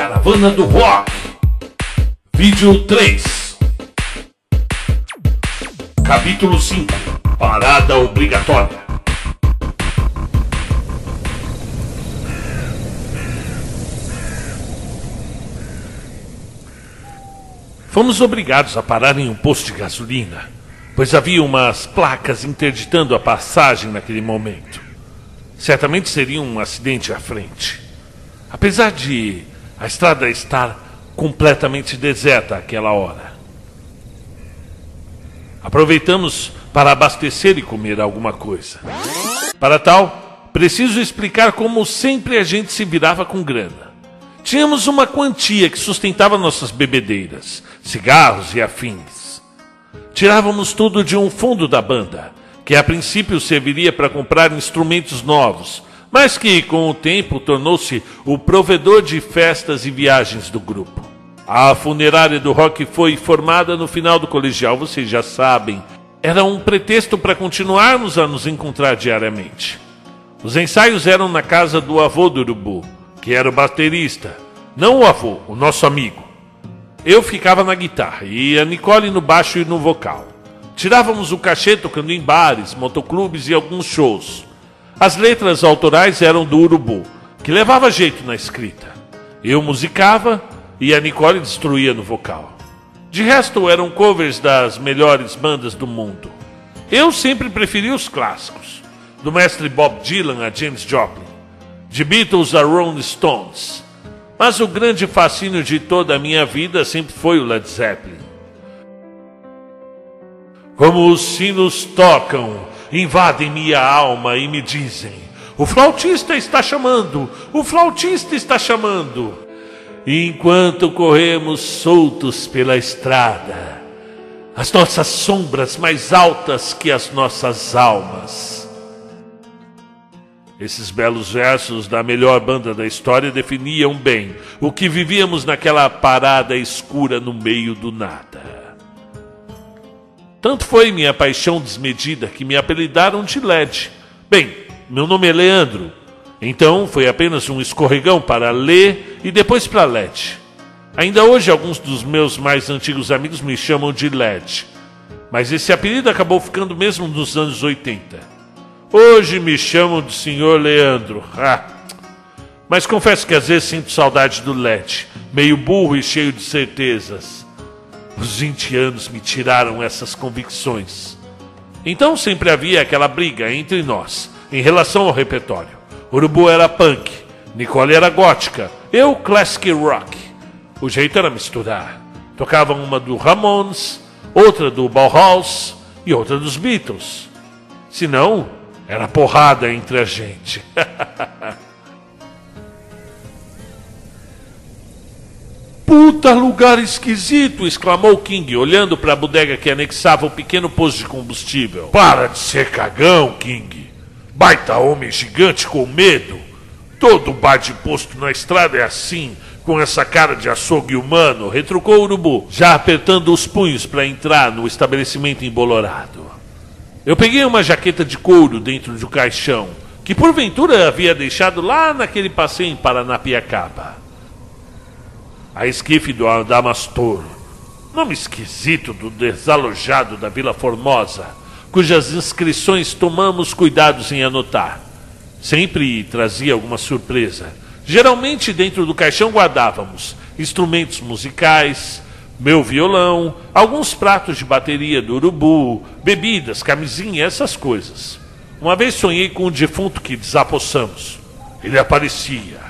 Caravana do Rock. Vídeo 3. Capítulo 5. Parada obrigatória. Fomos obrigados a parar em um posto de gasolina, pois havia umas placas interditando a passagem naquele momento. Certamente seria um acidente à frente. Apesar de a estrada estar completamente deserta àquela hora. Aproveitamos para abastecer e comer alguma coisa. Para tal, preciso explicar como sempre a gente se virava com grana. Tínhamos uma quantia que sustentava nossas bebedeiras, cigarros e afins. Tirávamos tudo de um fundo da banda, que a princípio serviria para comprar instrumentos novos, mas que com o tempo tornou-se o provedor de festas e viagens do grupo. A funerária do rock foi formada no final do colegial, vocês já sabem. Era um pretexto para continuarmos a nos encontrar diariamente. Os ensaios eram na casa do avô do Urubu, que era o baterista, não o avô, o nosso amigo. Eu ficava na guitarra e a Nicole no baixo e no vocal. Tirávamos o cachê tocando em bares, motoclubes e alguns shows. As letras autorais eram do Urubu, que levava jeito na escrita. Eu musicava e a Nicole destruía no vocal. De resto, eram covers das melhores bandas do mundo. Eu sempre preferi os clássicos, do mestre Bob Dylan a James Joplin, de Beatles a Rolling Stones. Mas o grande fascínio de toda a minha vida sempre foi o Led Zeppelin. Como os sinos tocam, invadem minha alma e me dizem: O flautista está chamando, o flautista está chamando. E enquanto corremos soltos pela estrada, as nossas sombras mais altas que as nossas almas. Esses belos versos da melhor banda da história definiam bem o que vivíamos naquela parada escura no meio do nada. Tanto foi minha paixão desmedida que me apelidaram de LED. Bem, meu nome é Leandro, então foi apenas um escorregão para Lê e depois para LED. Ainda hoje alguns dos meus mais antigos amigos me chamam de LED, mas esse apelido acabou ficando mesmo nos anos 80. Hoje me chamam de Senhor Leandro. Ah. Mas confesso que às vezes sinto saudade do LED, meio burro e cheio de certezas. Os 20 anos me tiraram essas convicções. Então sempre havia aquela briga entre nós em relação ao repertório. Urubu era punk, Nicole era gótica, eu classic rock. O jeito era misturar. Tocavam uma do Ramones, outra do Bauhaus e outra dos Beatles. Se não, era porrada entre a gente. Puta lugar esquisito! exclamou King, olhando para a bodega que anexava o pequeno posto de combustível. Para de ser cagão, King! Baita homem gigante com medo! Todo bar de posto na estrada é assim, com essa cara de açougue humano, retrucou o urubu, já apertando os punhos para entrar no estabelecimento embolorado. Eu peguei uma jaqueta de couro dentro do caixão, que porventura havia deixado lá naquele passeio em Paranapiacaba. A esquife do Adamastor, nome esquisito do desalojado da Vila Formosa, cujas inscrições tomamos cuidados em anotar. Sempre trazia alguma surpresa. Geralmente dentro do caixão guardávamos instrumentos musicais, meu violão, alguns pratos de bateria do urubu, bebidas, camisinha, essas coisas. Uma vez sonhei com um defunto que desapossamos. Ele aparecia,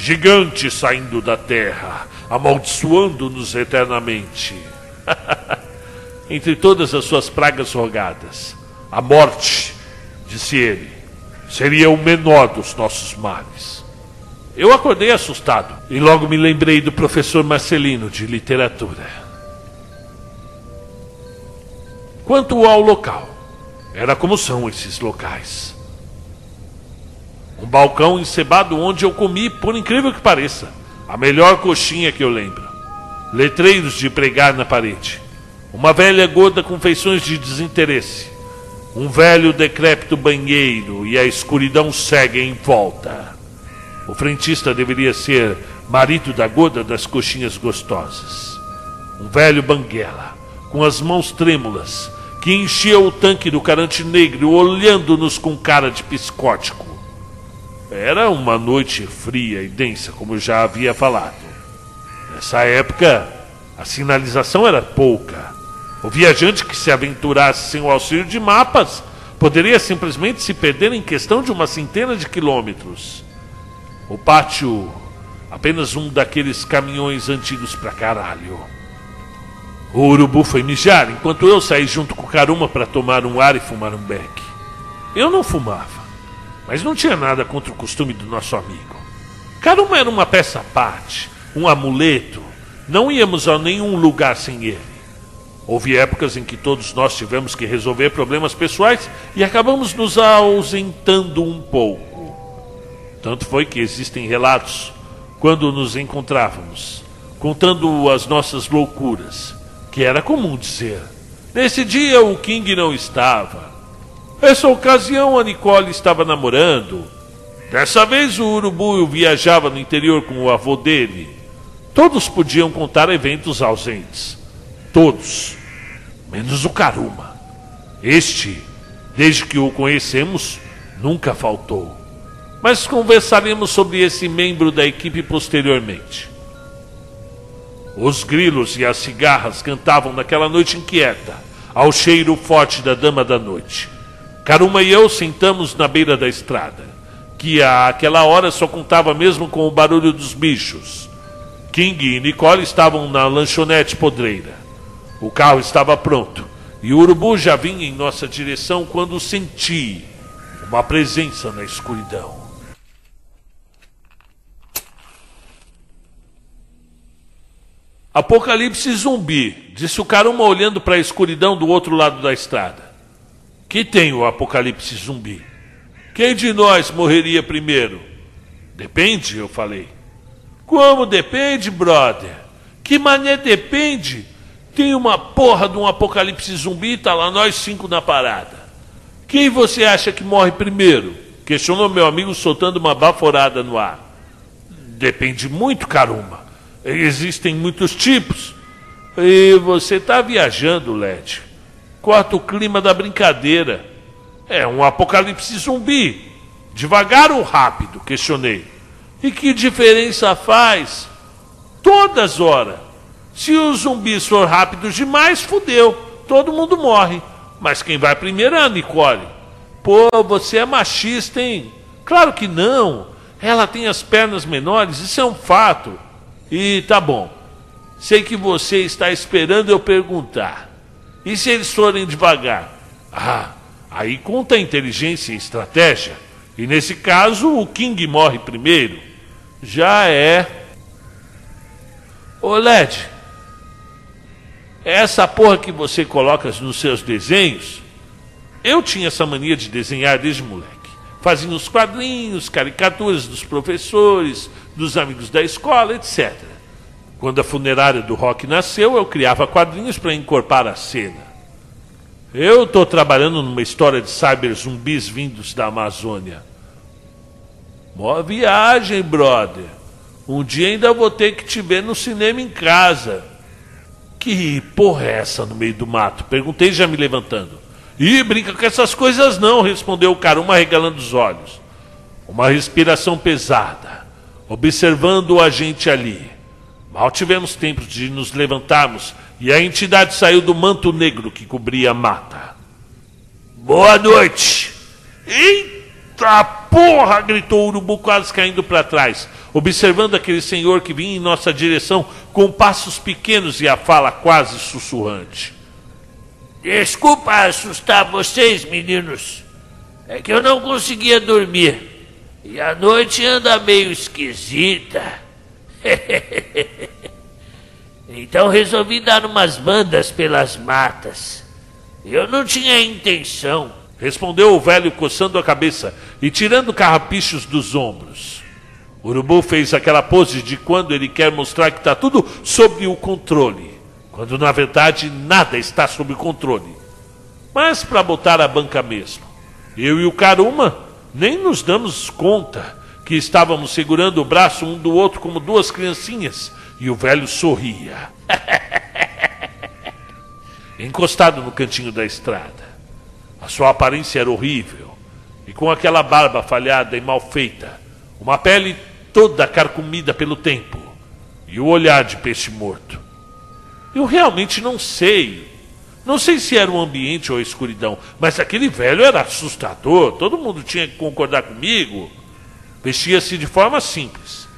gigante saindo da terra, amaldiçoando-nos eternamente. Entre todas as suas pragas rogadas, a morte, disse ele, seria o menor dos nossos males. Eu acordei assustado e logo me lembrei do professor Marcelino de literatura. Quanto ao local, era como são esses locais. Um balcão encebado onde eu comi, por incrível que pareça, a melhor coxinha que eu lembro. Letreiros de pregar na parede. Uma velha gorda com feições de desinteresse. Um velho decrépito banheiro e a escuridão cega em volta. O frentista deveria ser marido da gorda das coxinhas gostosas. Um velho banguela, com as mãos trêmulas, que enchia o tanque do carante negro, olhando-nos com cara de piscótico. Era uma noite fria e densa, como já havia falado. Nessa época, a sinalização era pouca. O viajante que se aventurasse sem o auxílio de mapas poderia simplesmente se perder em questão de uma centena de quilômetros. O pátio, apenas um daqueles caminhões antigos pra caralho. O urubu foi mijar enquanto eu saí junto com o Karuma para tomar um ar e fumar um beck. Eu não fumava, mas não tinha nada contra o costume do nosso amigo. Karuma era uma peça à parte, um amuleto. Não íamos a nenhum lugar sem ele. Houve épocas em que todos nós tivemos que resolver problemas pessoais e acabamos nos ausentando um pouco. Tanto foi que existem relatos quando nos encontrávamos, contando as nossas loucuras que era comum dizer. Nesse dia o King não estava. Essa ocasião a Nicole estava namorando. Dessa vez o urubu viajava no interior com o avô dele. Todos podiam contar eventos ausentes. Todos. Menos o Karuma. Este, desde que o conhecemos, nunca faltou. Mas conversaremos sobre esse membro da equipe posteriormente. Os grilos e as cigarras cantavam naquela noite inquieta, ao cheiro forte da dama da noite. Karuma e eu sentamos na beira da estrada, que àquela hora só contava mesmo com o barulho dos bichos. King e Nicole estavam na lanchonete podreira. O carro estava pronto e o urubu já vinha em nossa direção quando senti uma presença na escuridão. Apocalipse zumbi, disse o Caruma olhando para a escuridão do outro lado da estrada. Que tem o apocalipse zumbi? Quem de nós morreria primeiro? Depende, eu falei. Como depende, brother? Que mané depende? Tem uma porra de um apocalipse zumbi tá lá nós cinco na parada. Quem você acha que morre primeiro? Questionou meu amigo soltando uma baforada no ar. Depende muito, Caruma. Existem muitos tipos. E você está viajando, Led. Corta o clima da brincadeira. É um apocalipse zumbi. Devagar ou rápido? Questionei. E que diferença faz? Todas horas. Se os zumbis for rápidos demais, fudeu. Todo mundo morre. Mas quem vai primeiro é a Nicole. Pô, você é machista, hein? Claro que não. Ela tem as pernas menores, isso é um fato. E tá bom. Sei que você está esperando eu perguntar. E se eles forem devagar? Ah, aí conta a inteligência e estratégia. E nesse caso, o King morre primeiro. Já é. Ô Led, essa porra que você coloca nos seus desenhos, eu tinha essa mania de desenhar desde moleque. Fazia os quadrinhos, caricaturas dos professores, dos amigos da escola, etc. Quando a funerária do rock nasceu, eu criava quadrinhos para encorpar a cena. Eu estou trabalhando numa história de cyber zumbis vindos da Amazônia. Boa viagem, brother. Um dia ainda vou ter que te ver no cinema em casa. Que porra é essa no meio do mato? Perguntei já me levantando. Ih, brinca com essas coisas não, respondeu o cara, uma regalando os olhos. Uma respiração pesada, observando a gente ali. Mal tivemos tempo de nos levantarmos e a entidade saiu do manto negro que cobria a mata. Boa noite! Eita porra! gritou o urubu quase caindo para trás, observando aquele senhor que vinha em nossa direção com passos pequenos e a fala quase sussurrante. Desculpa assustar vocês, meninos. É que eu não conseguia dormir. E a noite anda meio esquisita. então resolvi dar umas bandas pelas matas. Eu não tinha intenção. Respondeu o velho coçando a cabeça e tirando carrapichos dos ombros. O urubu fez aquela pose de quando ele quer mostrar que está tudo sob o controle quando na verdade nada está sob controle. Mas para botar a banca mesmo, eu e o Karuma nem nos damos conta que estávamos segurando o braço um do outro como duas criancinhas, e o velho sorria. Encostado no cantinho da estrada. A sua aparência era horrível, e com aquela barba falhada e mal feita, uma pele toda carcomida pelo tempo, e o olhar de peixe morto. Eu realmente não sei. Não sei se era o ambiente ou a escuridão, mas aquele velho era assustador, todo mundo tinha que concordar comigo. Vestia-se de forma simples,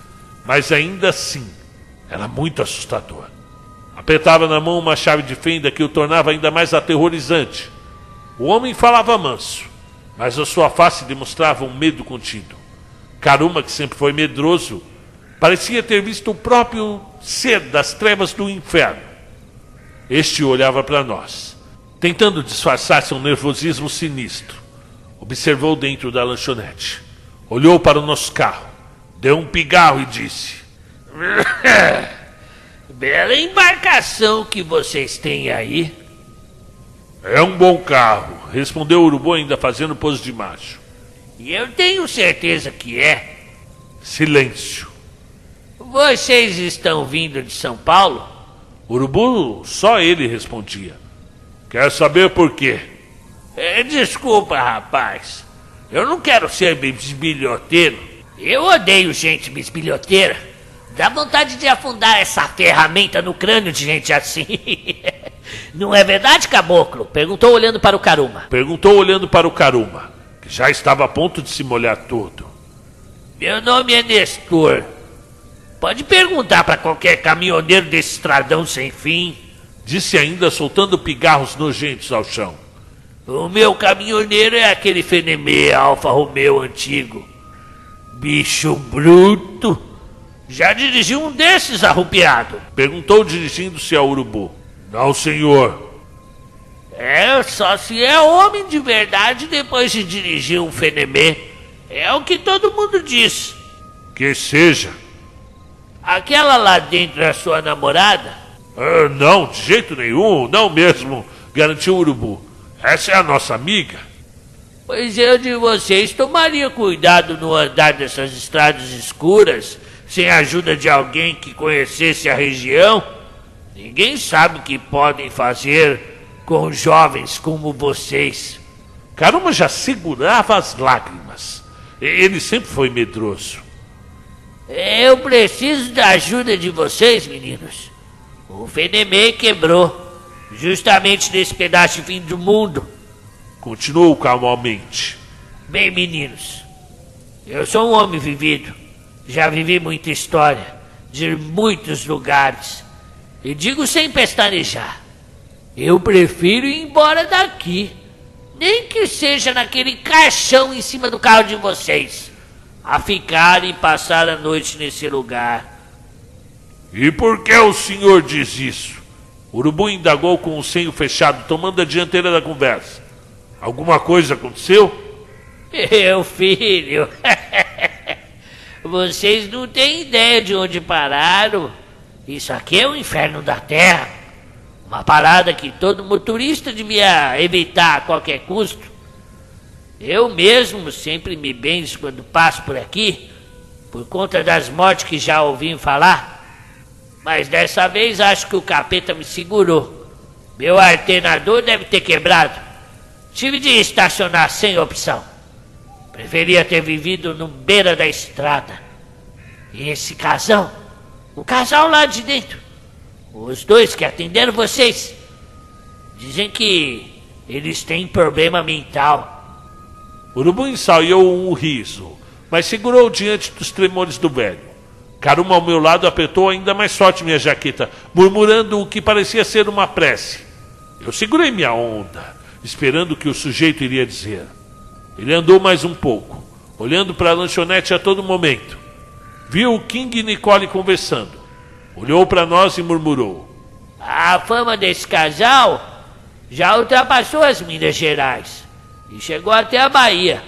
mas ainda assim era muito assustador. Apertava na mão uma chave de fenda que o tornava ainda mais aterrorizante. O homem falava manso, mas a sua face demonstrava um medo contido. Caruma, que sempre foi medroso, parecia ter visto o próprio ser das trevas do inferno. Este olhava para nós, tentando disfarçar seu nervosismo sinistro. Observou dentro da lanchonete, olhou para o nosso carro, deu um pigarro e disse: Bela embarcação que vocês têm aí. É um bom carro, respondeu o urubu ainda fazendo pose de macho. E eu tenho certeza que é. Silêncio. Vocês estão vindo de São Paulo? Urubu, só ele respondia. Quer saber por quê? É, desculpa, rapaz. Eu não quero ser bisbilhoteiro. Eu odeio gente bisbilhoteira. Dá vontade de afundar essa ferramenta no crânio de gente assim. Não é verdade, caboclo? Perguntou olhando para o Caruma. Perguntou olhando para o Caruma, que já estava a ponto de se molhar todo. Meu nome é Nestor. Pode perguntar para qualquer caminhoneiro desse estradão sem fim. Disse ainda soltando pigarros nojentos ao chão. O meu caminhoneiro é aquele Fenemê Alfa Romeo antigo. Bicho bruto. Já dirigiu um desses, arrupiado? Perguntou dirigindo-se ao urubu. Não, senhor. É, só se é homem de verdade depois de dirigir um fenemê. É o que todo mundo diz. Que seja. Aquela lá dentro é sua namorada? Ah, não, de jeito nenhum, não mesmo, garantiu o urubu. Essa é a nossa amiga. Pois eu de vocês tomaria cuidado no andar dessas estradas escuras sem a ajuda de alguém que conhecesse a região, ninguém sabe o que podem fazer com jovens como vocês. Caramba já segurava as lágrimas. Ele sempre foi medroso. Eu preciso da ajuda de vocês, meninos. O Fenemê quebrou, justamente nesse pedaço de fim do mundo. Continuou calmamente. Bem, meninos, eu sou um homem vivido. Já vivi muita história, de muitos lugares. E digo sem pestanejar: eu prefiro ir embora daqui. Nem que seja naquele caixão em cima do carro de vocês. A ficar e passar a noite nesse lugar. E por que o senhor diz isso? Urubu indagou com o senho fechado, tomando a dianteira da conversa. Alguma coisa aconteceu? Meu filho. Vocês não têm ideia de onde pararam. Isso aqui é o inferno da terra. Uma parada que todo motorista devia evitar a qualquer custo. Eu mesmo sempre me benzo quando passo por aqui, por conta das mortes que já ouvi falar. Mas dessa vez acho que o capeta me segurou. Meu alternador deve ter quebrado. Tive de estacionar sem opção. Preferia ter vivido no beira da estrada. E esse casal, o casal lá de dentro, os dois que atenderam vocês, dizem que eles têm problema mental. Urubu ensaiou um riso, mas segurou diante dos tremores do velho. Caruma ao meu lado apertou ainda mais forte minha jaqueta, murmurando o que parecia ser uma prece. Eu segurei minha onda, esperando o que o sujeito iria dizer. Ele andou mais um pouco, olhando para a lanchonete a todo momento. Viu o King e Nicole conversando. Olhou para nós e murmurou: A fama desse casal já ultrapassou as Minas Gerais e chegou até a Bahia.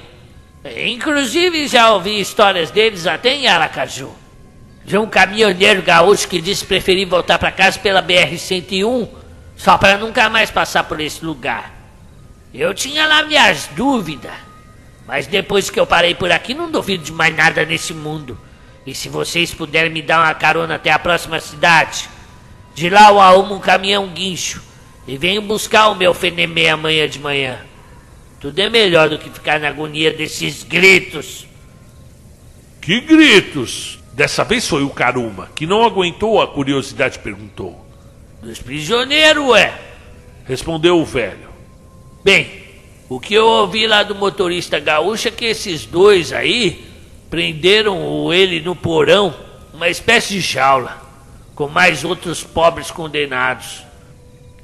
Inclusive já ouvi histórias deles até em Aracaju. De um caminhoneiro gaúcho que disse preferir voltar para casa pela BR-101 só para nunca mais passar por esse lugar. Eu tinha lá minhas dúvidas Mas depois que eu parei por aqui, não duvido de mais nada nesse mundo. E se vocês puderem me dar uma carona até a próxima cidade, de lá eu arrumo um caminhão guincho e venho buscar o meu fenemê amanhã de manhã. Tudo é melhor do que ficar na agonia desses gritos. Que gritos? Dessa vez foi o Karuma, que não aguentou a curiosidade e perguntou. Dos prisioneiros, ué? Respondeu o velho. Bem, o que eu ouvi lá do motorista gaúcho é que esses dois aí prenderam ele no porão, uma espécie de jaula, com mais outros pobres condenados.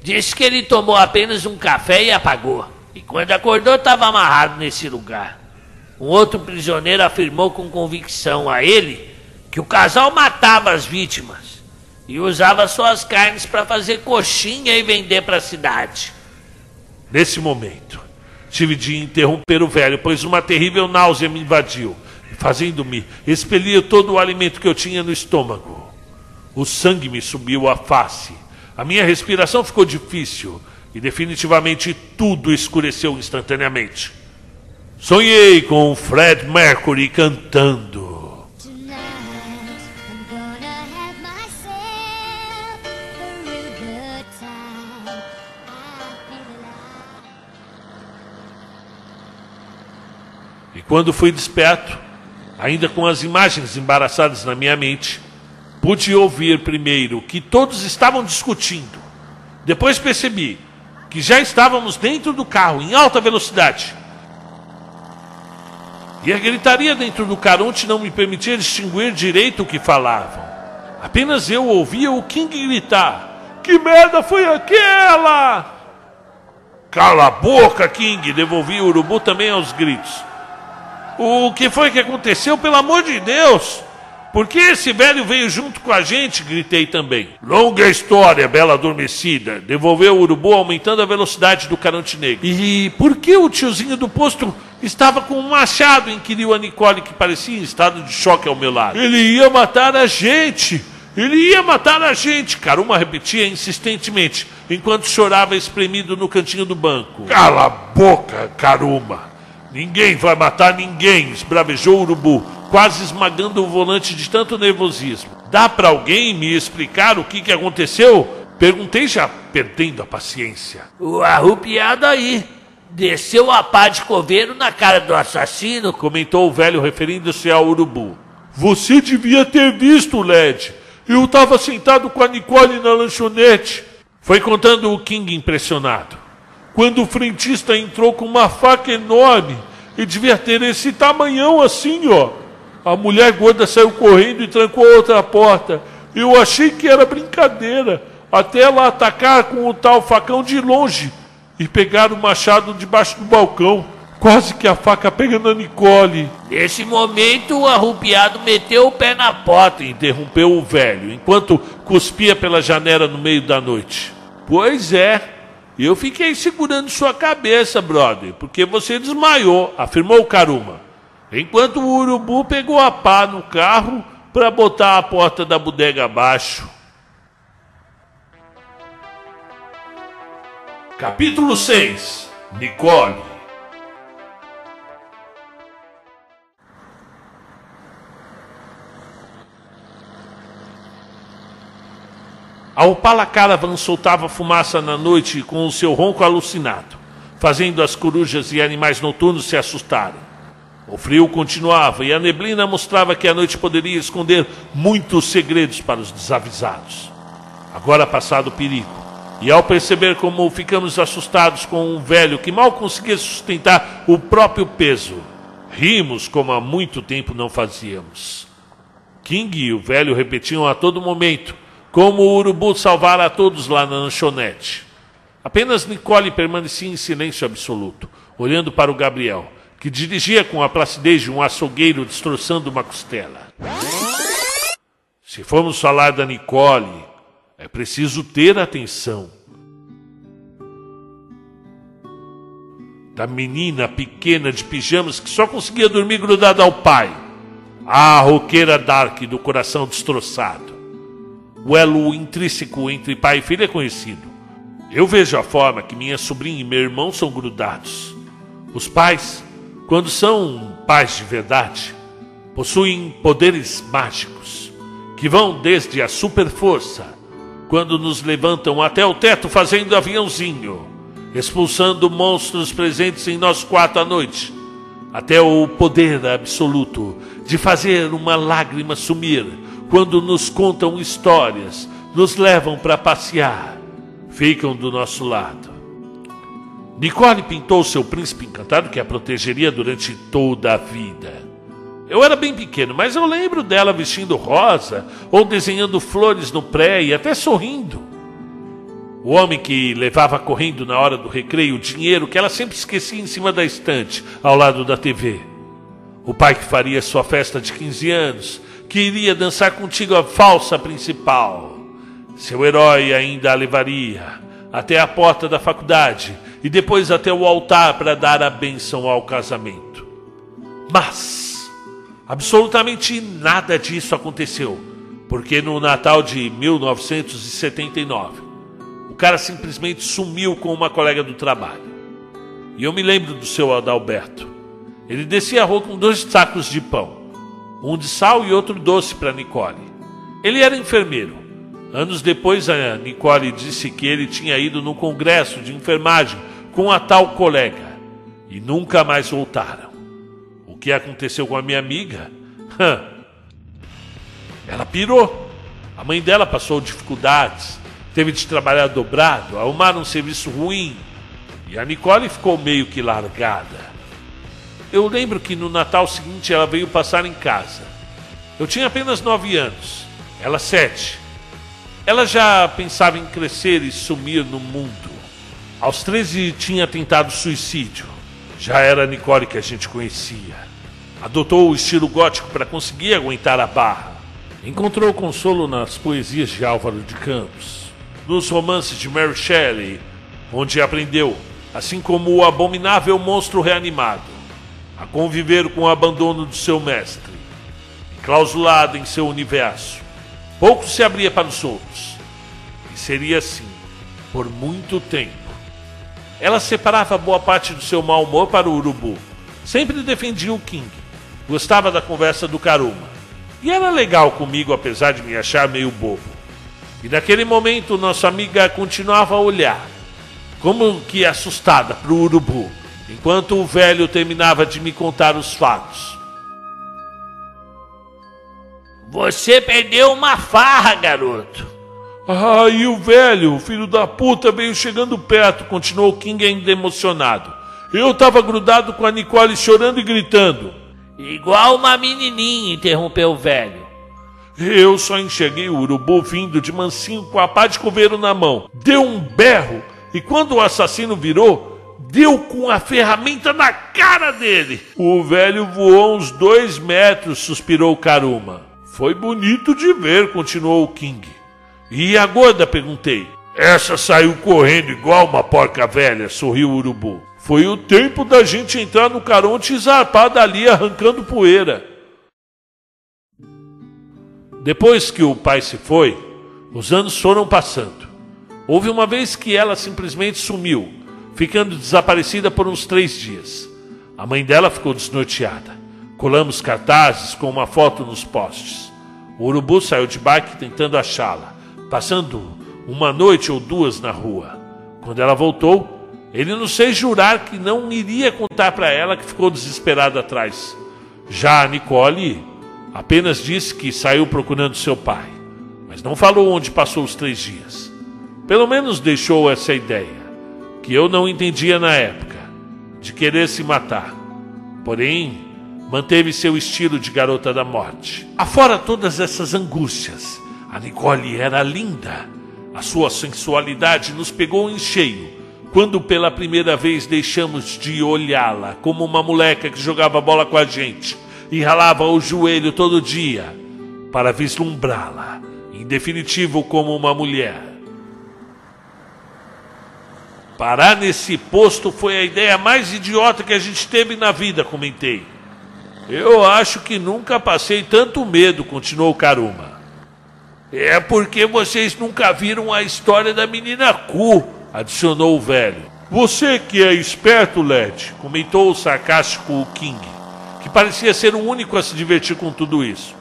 Disse que ele tomou apenas um café e apagou. E quando acordou, estava amarrado nesse lugar. Um outro prisioneiro afirmou com convicção a ele que o casal matava as vítimas e usava suas carnes para fazer coxinha e vender para a cidade. Nesse momento, tive de interromper o velho, pois uma terrível náusea me invadiu, fazendo-me expelir todo o alimento que eu tinha no estômago. O sangue me subiu à face a minha respiração ficou difícil e definitivamente tudo escureceu instantaneamente. Sonhei com Fred Mercury cantando. Quando fui desperto, ainda com as imagens embaraçadas na minha mente, pude ouvir primeiro que todos estavam discutindo. Depois percebi que já estávamos dentro do carro, em alta velocidade. E a gritaria dentro do caronte não me permitia distinguir direito o que falavam. Apenas eu ouvia o King gritar: Que merda foi aquela? Cala a boca, King! Devolvi o urubu também aos gritos. O que foi que aconteceu, pelo amor de Deus? Por que esse velho veio junto com a gente? Gritei também. Longa história, bela adormecida. Devolveu o urubu aumentando a velocidade do carante negro. E por que o tiozinho do posto estava com um machado? Inquiriu a Nicole, que parecia em estado de choque ao meu lado. Ele ia matar a gente. Ele ia matar a gente. Caruma repetia insistentemente, enquanto chorava espremido no cantinho do banco. Cala a boca, Caruma. Ninguém vai matar ninguém, esbravejou o urubu quase esmagando o volante de tanto nervosismo. Dá para alguém me explicar o que, que aconteceu? Perguntei já perdendo a paciência. O arrupiado aí. Desceu a pá de coveiro na cara do assassino, comentou o velho referindo-se ao urubu. Você devia ter visto, Led. Eu estava sentado com a Nicole na lanchonete. Foi contando o King impressionado. Quando o frentista entrou com uma faca enorme, e devia ter esse tamanhão assim, ó. A mulher gorda saiu correndo e trancou a outra porta. Eu achei que era brincadeira, até ela atacar com o tal facão de longe e pegar o machado debaixo do balcão. Quase que a faca pega na Nicole. Nesse momento, o arrupiado meteu o pé na porta e interrompeu o velho, enquanto cuspia pela janela no meio da noite. Pois é, eu fiquei segurando sua cabeça, brother, porque você desmaiou, afirmou o Karuma. Enquanto o urubu pegou a pá no carro para botar a porta da bodega abaixo. Capítulo 6 Nicole A Opala Caravan soltava fumaça na noite com o seu ronco alucinado, fazendo as corujas e animais noturnos se assustarem. O frio continuava e a neblina mostrava que a noite poderia esconder muitos segredos para os desavisados. Agora passado o perigo, e ao perceber como ficamos assustados com um velho que mal conseguia sustentar o próprio peso, rimos como há muito tempo não fazíamos. King e o velho repetiam a todo momento como o urubu salvara a todos lá na lanchonete. Apenas Nicole permanecia em silêncio absoluto, olhando para o Gabriel que dirigia com a placidez de um açougueiro destroçando uma costela. Se formos falar da Nicole, é preciso ter atenção. Da menina pequena de pijamas que só conseguia dormir grudada ao pai. A roqueira Dark do coração destroçado. O elo intrínseco entre pai e filha é conhecido. Eu vejo a forma que minha sobrinha e meu irmão são grudados. Os pais quando são pais de verdade, possuem poderes mágicos que vão desde a super força, quando nos levantam até o teto fazendo aviãozinho, expulsando monstros presentes em nosso quarto à noite, até o poder absoluto de fazer uma lágrima sumir quando nos contam histórias, nos levam para passear, ficam do nosso lado. Nicole pintou seu príncipe encantado que a protegeria durante toda a vida. Eu era bem pequeno, mas eu lembro dela vestindo rosa ou desenhando flores no pré e até sorrindo. O homem que levava correndo na hora do recreio o dinheiro que ela sempre esquecia em cima da estante, ao lado da TV. O pai que faria sua festa de 15 anos, que iria dançar contigo a falsa principal. Seu herói ainda a levaria até a porta da faculdade e depois até o altar para dar a bênção ao casamento. Mas Absolutamente nada disso aconteceu, porque no Natal de 1979, o cara simplesmente sumiu com uma colega do trabalho. E eu me lembro do seu Adalberto. Ele descia a rua com dois sacos de pão, um de sal e outro doce para Nicole. Ele era enfermeiro. Anos depois, a Nicole disse que ele tinha ido num congresso de enfermagem com a tal colega e nunca mais voltaram que aconteceu com a minha amiga? Ela pirou. A mãe dela passou dificuldades, teve de trabalhar dobrado, arrumar um serviço ruim. E a Nicole ficou meio que largada. Eu lembro que no Natal seguinte ela veio passar em casa. Eu tinha apenas nove anos, ela sete. Ela já pensava em crescer e sumir no mundo. Aos 13 tinha tentado suicídio. Já era a Nicole que a gente conhecia. Adotou o estilo gótico para conseguir aguentar a barra. Encontrou consolo nas poesias de Álvaro de Campos, nos romances de Mary Shelley, onde aprendeu, assim como o abominável monstro reanimado, a conviver com o abandono de seu mestre, enclausulado em seu universo. Pouco se abria para os outros, e seria assim por muito tempo. Ela separava boa parte do seu mau humor para o urubu. Sempre defendia o King, Gostava da conversa do Karuma. E era legal comigo, apesar de me achar meio bobo. E naquele momento, nossa amiga continuava a olhar, como que assustada, para o urubu, enquanto o velho terminava de me contar os fatos. Você perdeu uma farra, garoto. Ah, e o velho, filho da puta, veio chegando perto, continuou King ainda emocionado. Eu tava grudado com a Nicole chorando e gritando. Igual uma menininha, interrompeu o velho. Eu só enxerguei o urubu vindo de mansinho com a pá de coveiro na mão. Deu um berro e quando o assassino virou, deu com a ferramenta na cara dele. O velho voou uns dois metros, suspirou Karuma. Foi bonito de ver, continuou o King. E a gorda? perguntei. Essa saiu correndo igual uma porca velha, sorriu o urubu. Foi o tempo da gente entrar no Caronte e zarpar dali arrancando poeira. Depois que o pai se foi, os anos foram passando. Houve uma vez que ela simplesmente sumiu, ficando desaparecida por uns três dias. A mãe dela ficou desnorteada. Colamos cartazes com uma foto nos postes. O urubu saiu de bike tentando achá-la, passando uma noite ou duas na rua. Quando ela voltou, ele nos fez jurar que não iria contar para ela que ficou desesperado atrás. Já a Nicole apenas disse que saiu procurando seu pai, mas não falou onde passou os três dias. Pelo menos deixou essa ideia, que eu não entendia na época, de querer se matar. Porém, manteve seu estilo de garota da morte. Afora todas essas angústias, a Nicole era linda. A sua sensualidade nos pegou em cheio quando pela primeira vez deixamos de olhá-la como uma moleca que jogava bola com a gente e ralava o joelho todo dia para vislumbrá-la, em definitivo, como uma mulher. Parar nesse posto foi a ideia mais idiota que a gente teve na vida, comentei. Eu acho que nunca passei tanto medo, continuou Karuma. É porque vocês nunca viram a história da menina Cu, adicionou o velho. Você que é esperto, Led, comentou o sarcástico King, que parecia ser o único a se divertir com tudo isso.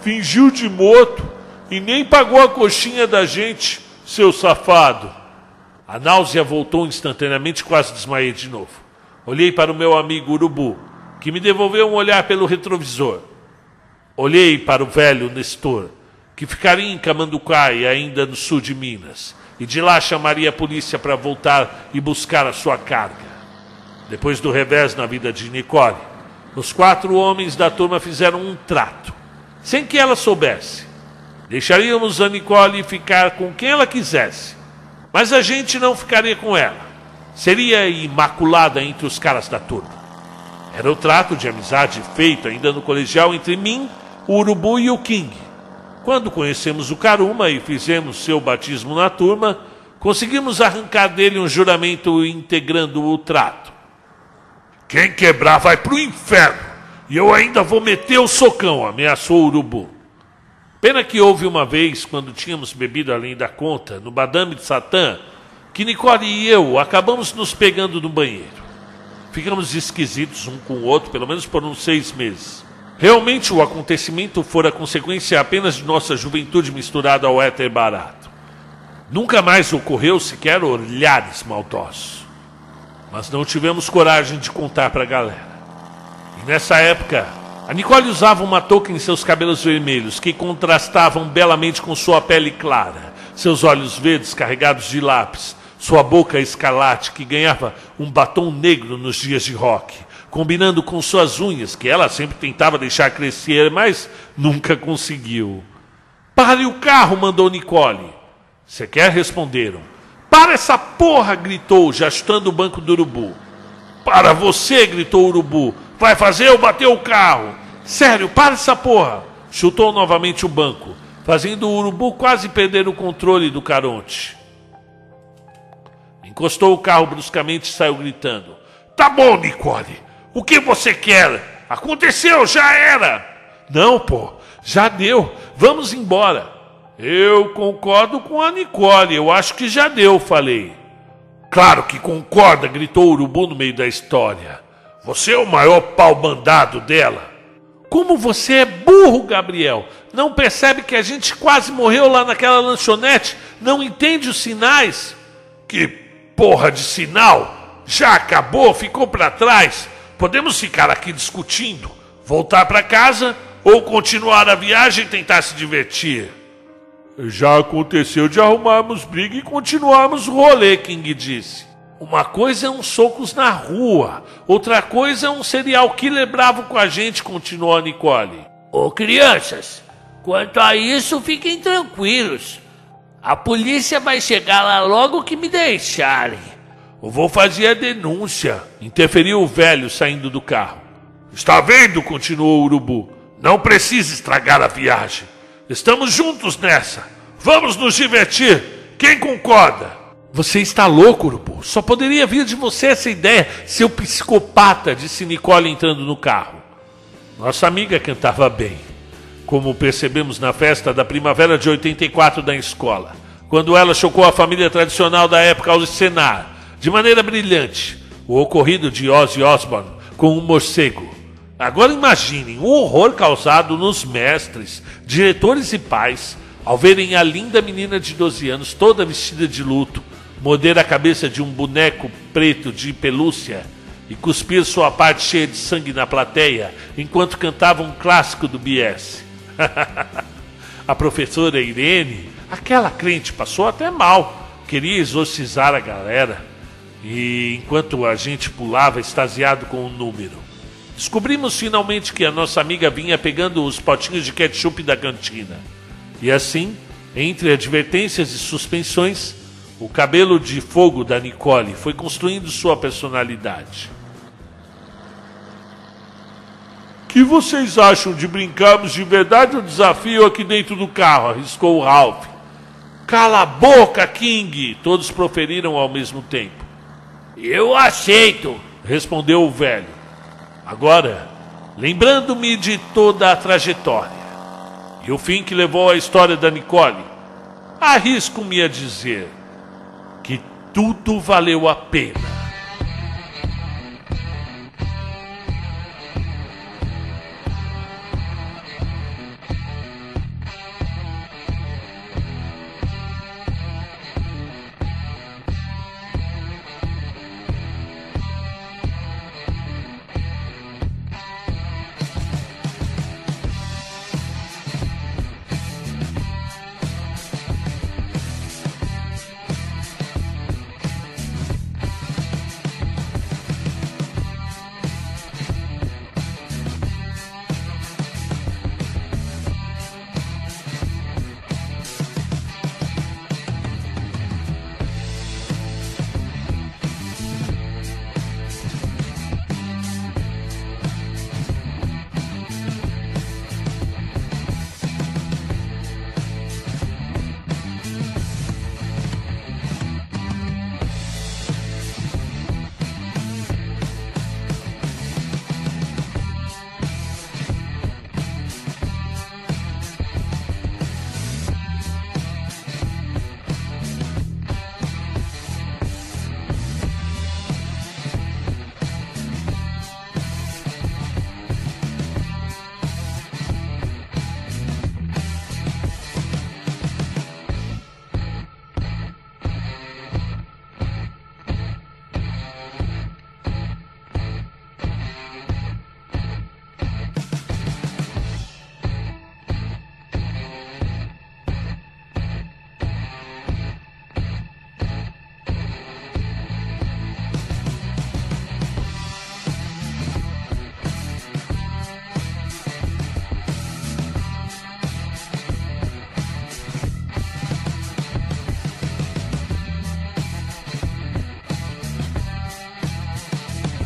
Fingiu de morto e nem pagou a coxinha da gente, seu safado. A náusea voltou instantaneamente, quase desmaiei de novo. Olhei para o meu amigo Urubu, que me devolveu um olhar pelo retrovisor. Olhei para o velho Nestor, que ficaria em Camanducai, ainda no sul de Minas, e de lá chamaria a polícia para voltar e buscar a sua carga. Depois do revés na vida de Nicole, os quatro homens da turma fizeram um trato, sem que ela soubesse. Deixaríamos a Nicole ficar com quem ela quisesse, mas a gente não ficaria com ela. Seria imaculada entre os caras da turma. Era o trato de amizade feito ainda no colegial entre mim, o Urubu e o King. Quando conhecemos o Karuma e fizemos seu batismo na turma, conseguimos arrancar dele um juramento integrando o trato. Quem quebrar vai pro inferno, e eu ainda vou meter o socão, ameaçou o Urubu. Pena que houve uma vez, quando tínhamos bebido além da conta, no Badame de Satã, que Nicole e eu acabamos nos pegando no banheiro. Ficamos esquisitos um com o outro, pelo menos por uns seis meses. Realmente o acontecimento fora consequência apenas de nossa juventude misturada ao éter barato. Nunca mais ocorreu sequer olhares maldosos. Mas não tivemos coragem de contar para a galera. E nessa época, a Nicole usava uma touca em seus cabelos vermelhos, que contrastavam belamente com sua pele clara, seus olhos verdes carregados de lápis, sua boca escarlate que ganhava um batom negro nos dias de rock, combinando com suas unhas, que ela sempre tentava deixar crescer, mas nunca conseguiu. Pare o carro, mandou Nicole. Sequer responderam. Para essa porra! gritou, já chutando o banco do urubu. Para você! gritou o urubu. Vai fazer ou bater o carro? Sério, para essa porra! Chutou novamente o banco, fazendo o urubu quase perder o controle do caronte. Encostou o carro bruscamente e saiu gritando: Tá bom, Nicole. O que você quer? Aconteceu, já era. Não, pô, já deu. Vamos embora. Eu concordo com a Nicole. Eu acho que já deu, falei. Claro que concorda, gritou o urubu no meio da história. Você é o maior pau bandado dela. Como você é burro, Gabriel. Não percebe que a gente quase morreu lá naquela lanchonete? Não entende os sinais? Que porra de sinal! Já acabou, ficou para trás. Podemos ficar aqui discutindo, voltar para casa ou continuar a viagem e tentar se divertir. Já aconteceu de arrumarmos briga e continuarmos o rolê, King disse. Uma coisa é uns socos na rua, outra coisa é um serial killer bravo com a gente, continuou a Nicole. Ô crianças, quanto a isso, fiquem tranquilos. A polícia vai chegar lá logo que me deixarem. Eu vou fazer a denúncia, interferiu o velho saindo do carro. Está vendo? continuou o urubu. Não precisa estragar a viagem. Estamos juntos nessa. Vamos nos divertir. Quem concorda? Você está louco, urubu. Só poderia vir de você essa ideia, seu psicopata, disse Nicole entrando no carro. Nossa amiga cantava bem como percebemos na festa da primavera de 84 da escola, quando ela chocou a família tradicional da época ao cenar, de maneira brilhante, o ocorrido de Ozzy Osbourne com um morcego. Agora imaginem o horror causado nos mestres, diretores e pais ao verem a linda menina de 12 anos toda vestida de luto, morder a cabeça de um boneco preto de pelúcia e cuspir sua parte cheia de sangue na plateia enquanto cantava um clássico do BS. a professora Irene, aquela crente, passou até mal. Queria exorcizar a galera. E enquanto a gente pulava extasiado com o número, descobrimos finalmente que a nossa amiga vinha pegando os potinhos de ketchup da cantina. E assim, entre advertências e suspensões, o cabelo de fogo da Nicole foi construindo sua personalidade. que vocês acham de brincarmos de verdade ou desafio aqui dentro do carro? arriscou o Ralph. Cala a boca, King! Todos proferiram ao mesmo tempo. Eu aceito, respondeu o velho. Agora, lembrando-me de toda a trajetória e o fim que levou à história da Nicole, arrisco-me a dizer que tudo valeu a pena.